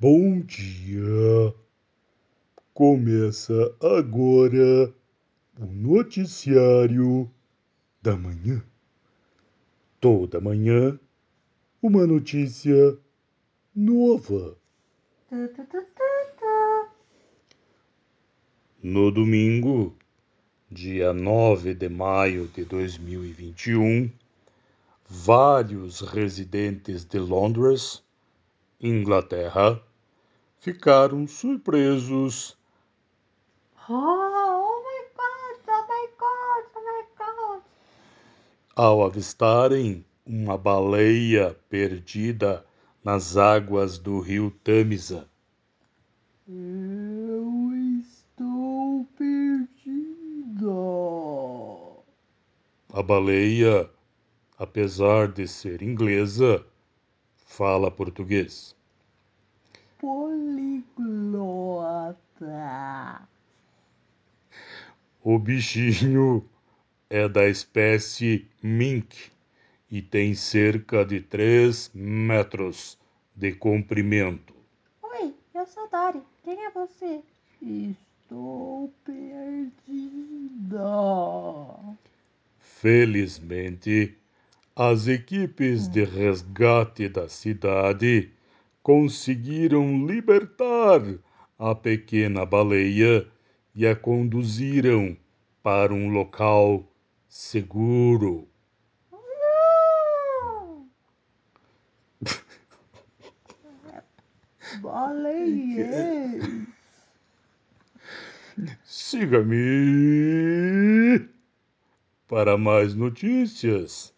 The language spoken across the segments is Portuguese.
Bom dia! Começa agora o Noticiário da Manhã. Toda manhã, uma notícia nova. No domingo, dia 9 de maio de 2021, vários residentes de Londres, Inglaterra, ficaram surpresos Oh, oh my god, oh my god, oh my god. ao avistarem uma baleia perdida nas águas do rio Tâmisa. Eu estou perdida. A baleia, apesar de ser inglesa, fala português. Poliglota. O bichinho é da espécie mink e tem cerca de 3 metros de comprimento. Oi, eu sou Dori. Quem é você? Estou perdida. Felizmente, as equipes de resgate da cidade conseguiram libertar a pequena baleia e a conduziram para um local seguro. Não! Baleiês. Siga-me para mais notícias.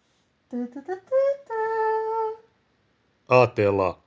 Até lá.